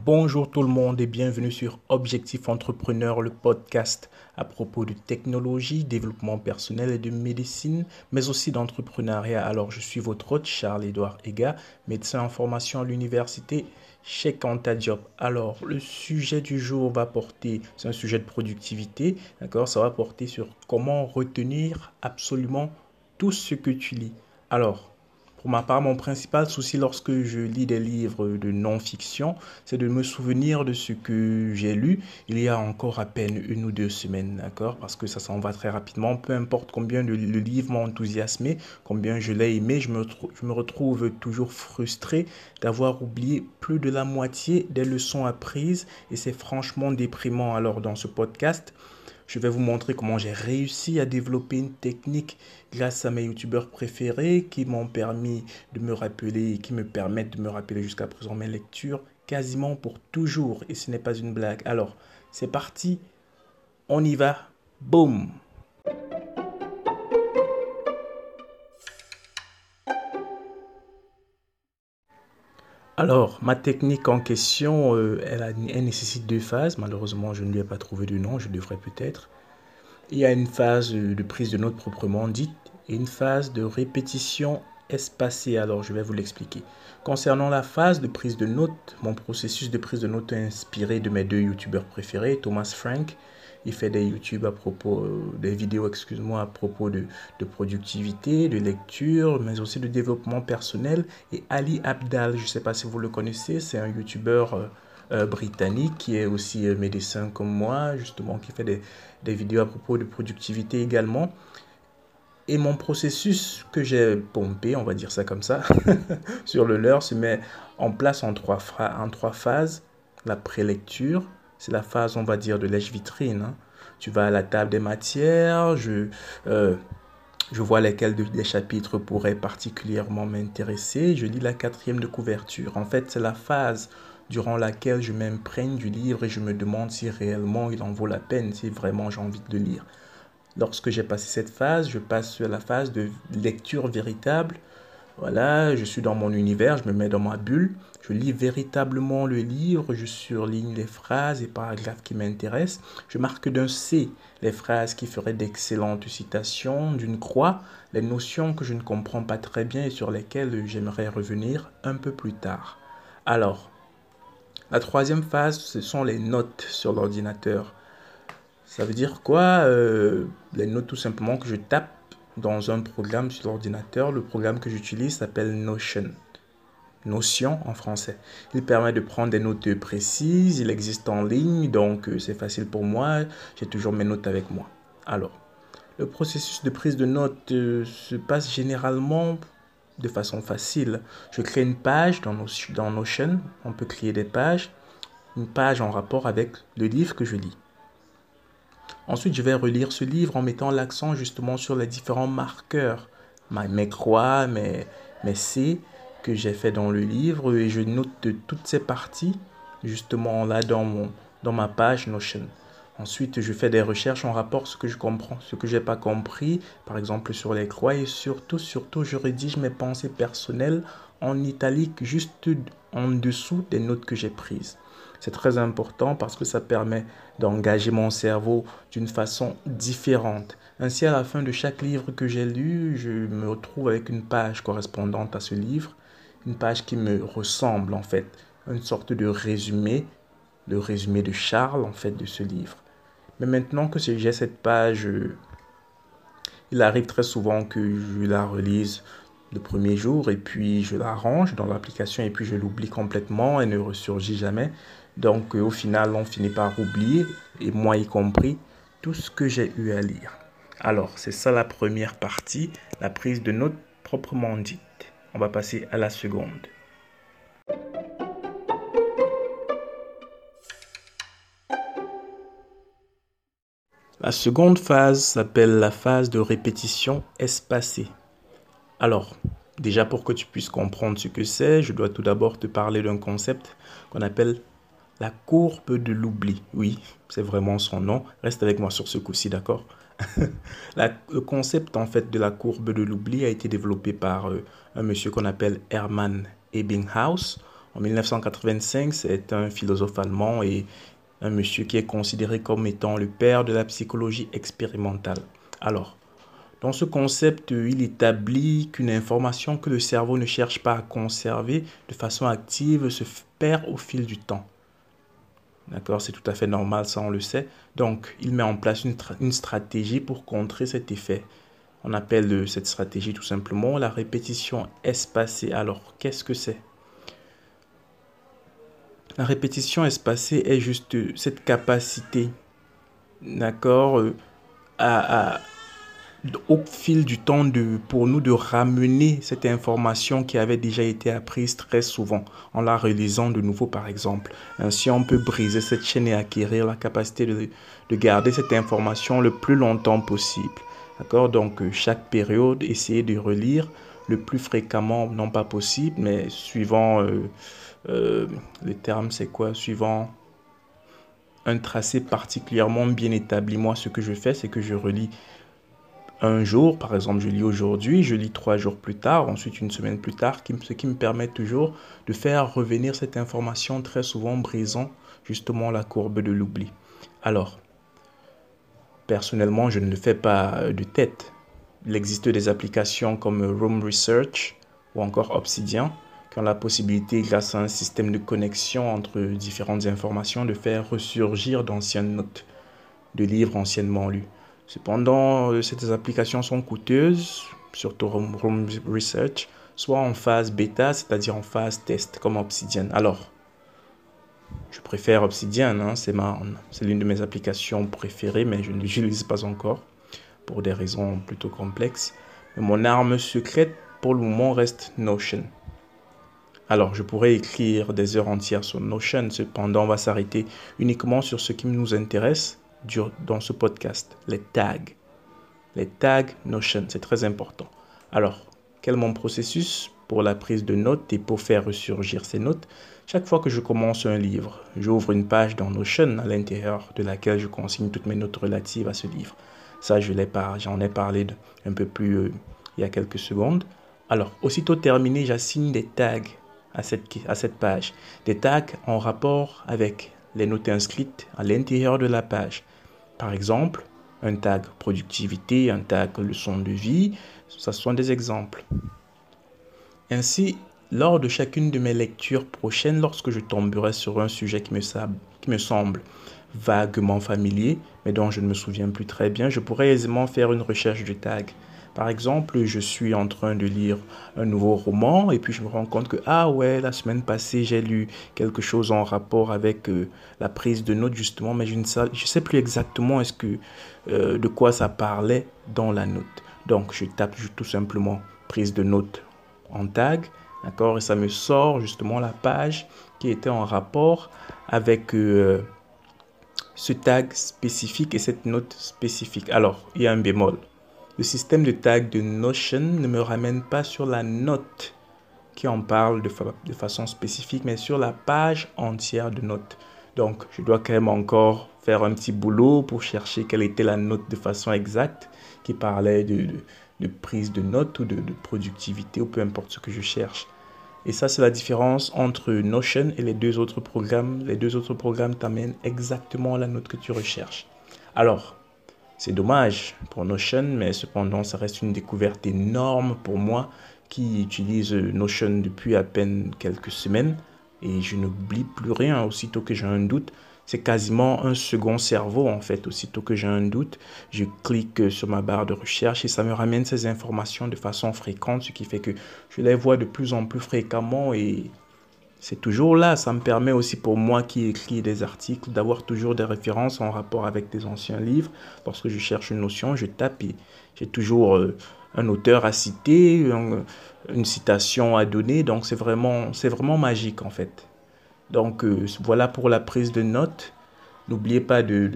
Bonjour tout le monde et bienvenue sur Objectif Entrepreneur, le podcast à propos de technologie, développement personnel et de médecine, mais aussi d'entrepreneuriat. Alors, je suis votre hôte Charles-Édouard Ega, médecin en formation à l'université chez Job. Alors, le sujet du jour va porter, c'est un sujet de productivité, d'accord Ça va porter sur comment retenir absolument tout ce que tu lis. Alors, pour ma part, mon principal souci lorsque je lis des livres de non-fiction, c'est de me souvenir de ce que j'ai lu il y a encore à peine une ou deux semaines, d'accord? Parce que ça s'en va très rapidement. Peu importe combien le, livre m'a enthousiasmé, combien je l'ai aimé, je me, je me retrouve toujours frustré d'avoir oublié plus de la moitié des leçons apprises et c'est franchement déprimant. Alors dans ce podcast, je vais vous montrer comment j'ai réussi à développer une technique grâce à mes youtubeurs préférés qui m'ont permis de me rappeler et qui me permettent de me rappeler jusqu'à présent mes lectures quasiment pour toujours. Et ce n'est pas une blague. Alors, c'est parti. On y va. Boum. Alors, ma technique en question, euh, elle, nécessite deux phases. Malheureusement, je ne lui ai pas trouvé de nom, je devrais peut-être. Il y a une phase de prise de notes proprement dite et une phase de répétition espacée. Alors, je vais vous l'expliquer. Concernant la phase de prise de notes, mon processus de prise de notes est inspiré de mes deux youtubeurs préférés, Thomas Frank il fait des YouTube à propos, euh, des vidéos, excuse-moi, à propos de, de, productivité, de lecture, mais aussi de développement personnel. Et Ali Abdal, je ne sais pas si vous le connaissez, c'est un YouTuber euh, euh, britannique qui est aussi médecin comme moi, justement, qui fait des, des vidéos à propos de productivité également. Et mon processus que j'ai pompé, on va dire ça comme ça, sur le leur se met en place en trois, en trois phases. La prélecture, c'est la phase, on va dire, de lèche-vitrine. Hein. Tu vas à la table des matières, je, euh, je vois lesquels des chapitres pourraient particulièrement m'intéresser. Je lis la quatrième de couverture. En fait, c'est la phase durant laquelle je m'imprègne du livre et je me demande si réellement il en vaut la peine, si vraiment j'ai envie de le lire. Lorsque j'ai passé cette phase, je passe à la phase de lecture véritable voilà, je suis dans mon univers, je me mets dans ma bulle, je lis véritablement le livre, je surligne les phrases et paragraphes qui m'intéressent, je marque d'un C les phrases qui feraient d'excellentes citations, d'une croix les notions que je ne comprends pas très bien et sur lesquelles j'aimerais revenir un peu plus tard. Alors, la troisième phase, ce sont les notes sur l'ordinateur. Ça veut dire quoi euh, Les notes tout simplement que je tape dans un programme sur l'ordinateur. Le programme que j'utilise s'appelle Notion. Notion en français. Il permet de prendre des notes précises, il existe en ligne, donc euh, c'est facile pour moi, j'ai toujours mes notes avec moi. Alors, le processus de prise de notes euh, se passe généralement de façon facile. Je crée une page dans, dans Notion, on peut créer des pages, une page en rapport avec le livre que je lis. Ensuite, je vais relire ce livre en mettant l'accent justement sur les différents marqueurs, mes croix, mes, mes C que j'ai fait dans le livre et je note de toutes ces parties justement là dans, mon, dans ma page Notion. Ensuite, je fais des recherches en rapport ce que je comprends, ce que j'ai pas compris, par exemple sur les croix et surtout, surtout, je rédige mes pensées personnelles en italique juste en dessous des notes que j'ai prises. C'est très important parce que ça permet d'engager mon cerveau d'une façon différente. Ainsi, à la fin de chaque livre que j'ai lu, je me retrouve avec une page correspondante à ce livre, une page qui me ressemble en fait, une sorte de résumé, le résumé de Charles en fait de ce livre. Mais maintenant que j'ai cette page, il arrive très souvent que je la relise le premier jour et puis je la range dans l'application et puis je l'oublie complètement et ne ressurgit jamais. Donc euh, au final, on finit par oublier, et moi y compris, tout ce que j'ai eu à lire. Alors, c'est ça la première partie, la prise de notes proprement dite. On va passer à la seconde. La seconde phase s'appelle la phase de répétition espacée. Alors, déjà pour que tu puisses comprendre ce que c'est, je dois tout d'abord te parler d'un concept qu'on appelle la courbe de l'oubli. Oui, c'est vraiment son nom. Reste avec moi sur ce coup-ci, d'accord? Le concept en fait de la courbe de l'oubli a été développé par euh, un monsieur qu'on appelle Hermann Ebbinghaus En 1985, c'est un philosophe allemand et un monsieur qui est considéré comme étant le père de la psychologie expérimentale. Alors, dans ce concept, il établit qu'une information que le cerveau ne cherche pas à conserver de façon active se perd au fil du temps. D'accord C'est tout à fait normal, ça on le sait. Donc, il met en place une, stratégie pour contrer cet effet. On appelle cette stratégie tout simplement la répétition espacée. Alors, qu'est-ce que c'est? La répétition espacée est juste cette capacité, d'accord, euh, à, au fil du temps pour nous de ramener cette information qui avait déjà été apprise très souvent en la relisant de nouveau par exemple. Ainsi on peut briser cette chaîne et acquérir la capacité de, de garder cette information le plus longtemps possible. D'accord? Donc euh, chaque période, essayer de relire le plus fréquemment, non pas possible, mais suivant euh, euh, les termes, c'est quoi? Suivant un tracé particulièrement bien établi. Moi, ce que je fais, c'est que je relis un jour, par exemple, je lis aujourd'hui, je lis trois jours plus tard, ensuite une semaine plus tard, ce qui me permet toujours de faire revenir cette information très souvent brisant justement la courbe de l'oubli. Alors, personnellement, je ne le fais pas de tête. Il existe des applications comme Room Research ou encore Obsidian qui ont la possibilité, grâce à un système de connexion entre différentes informations, de faire ressurgir d'anciennes notes de livres anciennement lus. Cependant, euh, ces applications sont coûteuses, surtout Room Research, soit en phase bêta, c'est-à-dire en phase test, comme Obsidian. Alors, je préfère Obsidian, hein, c'est, c'est l'une de mes applications préférées, mais je ne l'utilise pas encore pour des raisons plutôt complexes. Mais mon arme secrète pour le moment reste Notion. Alors, je pourrais écrire des heures entières sur Notion, cependant, on va s'arrêter uniquement sur ce qui nous intéresse dans ce podcast, les tags. Les tags Notion, c'est très important. Alors, quel est mon processus pour la prise de notes et pour faire ressurgir ces notes? Chaque fois que je commence un livre, j'ouvre une page dans Notion à l'intérieur de laquelle je consigne toutes mes notes relatives à ce livre. Ça, je l'ai pas, j'en ai parlé un peu plus euh, il y a quelques secondes. Alors, aussitôt terminé, j'assigne des tags à cette, à cette page. Des tags en rapport avec les notes inscrites à l'intérieur de la page. Par exemple, un tag productivité, un tag leçon de vie, ce sont des exemples. Ainsi, lors de chacune de mes lectures prochaines, lorsque je tomberai sur un sujet qui me, qui me semble vaguement familier, mais dont je ne me souviens plus très bien, je pourrais aisément faire une recherche de tag. Par exemple, je suis en train de lire un nouveau roman et puis je me rends compte que, ah ouais, la semaine passée, j'ai lu quelque chose en rapport avec euh, la prise de notes justement, mais je ne sais, plus exactement euh, de quoi ça parlait dans la note. Donc, je tape tout simplement prise de notes en tag, d'accord, et ça me sort justement la page qui était en rapport avec euh, ce tag spécifique et cette note spécifique. Alors, il y a un bémol. Le système de tag de Notion ne me ramène pas sur la note qui en parle de, façon spécifique, mais sur la page entière de notes. Donc, je dois quand même encore faire un petit boulot pour chercher quelle était la note de façon exacte qui parlait de, prise de notes ou de, productivité ou peu importe ce que je cherche. Et ça, c'est la différence entre Notion et les deux autres programmes. Les deux autres programmes t'amènent exactement la note que tu recherches. Alors, c'est dommage pour Notion, mais cependant, ça reste une découverte énorme pour moi qui utilise Notion depuis à peine quelques semaines et je n'oublie plus rien aussitôt que j'ai un doute. C'est quasiment un second cerveau en fait. Aussitôt que j'ai un doute, je clique sur ma barre de recherche et ça me ramène ces informations de façon fréquente, ce qui fait que je les vois de plus en plus fréquemment et c'est toujours là. Ça me permet aussi pour moi qui écris des articles d'avoir toujours des références en rapport avec des anciens livres. Lorsque je cherche une notion, je tape et j'ai toujours euh, un auteur à citer, une citation à donner. Donc c'est vraiment, magique en fait. Donc euh, voilà pour la prise de notes. N'oubliez pas de,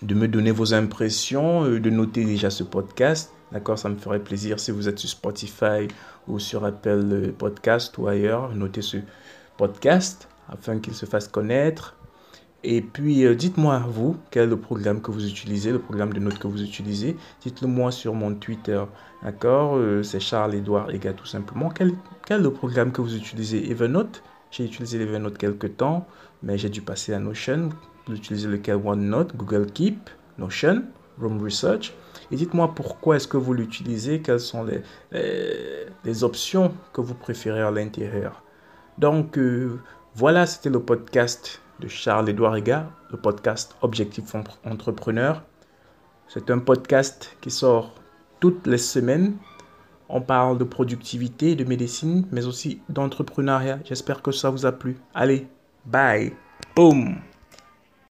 me donner vos impressions, euh, de noter déjà ce podcast. D'accord, ça me ferait plaisir si vous êtes sur Spotify ou sur Apple Podcast ou ailleurs, notez ce podcast afin qu'il se fasse connaître. Et puis, euh, dites-moi, vous, quel est le programme que vous utilisez, le programme de notes que vous utilisez? Dites-le moi sur mon Twitter. D'accord? Euh, C'est Charles-Édouard Ega, tout simplement. Quel, quel, est le programme que vous utilisez? Evernote? J'ai utilisé Evernote quelques temps, mais j'ai dû passer à Notion. Vous utilisez lequel? OneNote, Google Keep, Notion, Research. Et dites-moi pourquoi est-ce que vous l'utilisez, quelles sont les, les, options que vous préférez à l'intérieur. Donc, euh, voilà, c'était le podcast de Charles-Édouard Ega, le podcast Objectif Entrepreneur. C'est un podcast qui sort toutes les semaines. On parle de productivité, de médecine, mais aussi d'entrepreneuriat. J'espère que ça vous a plu. Allez, bye. Boom.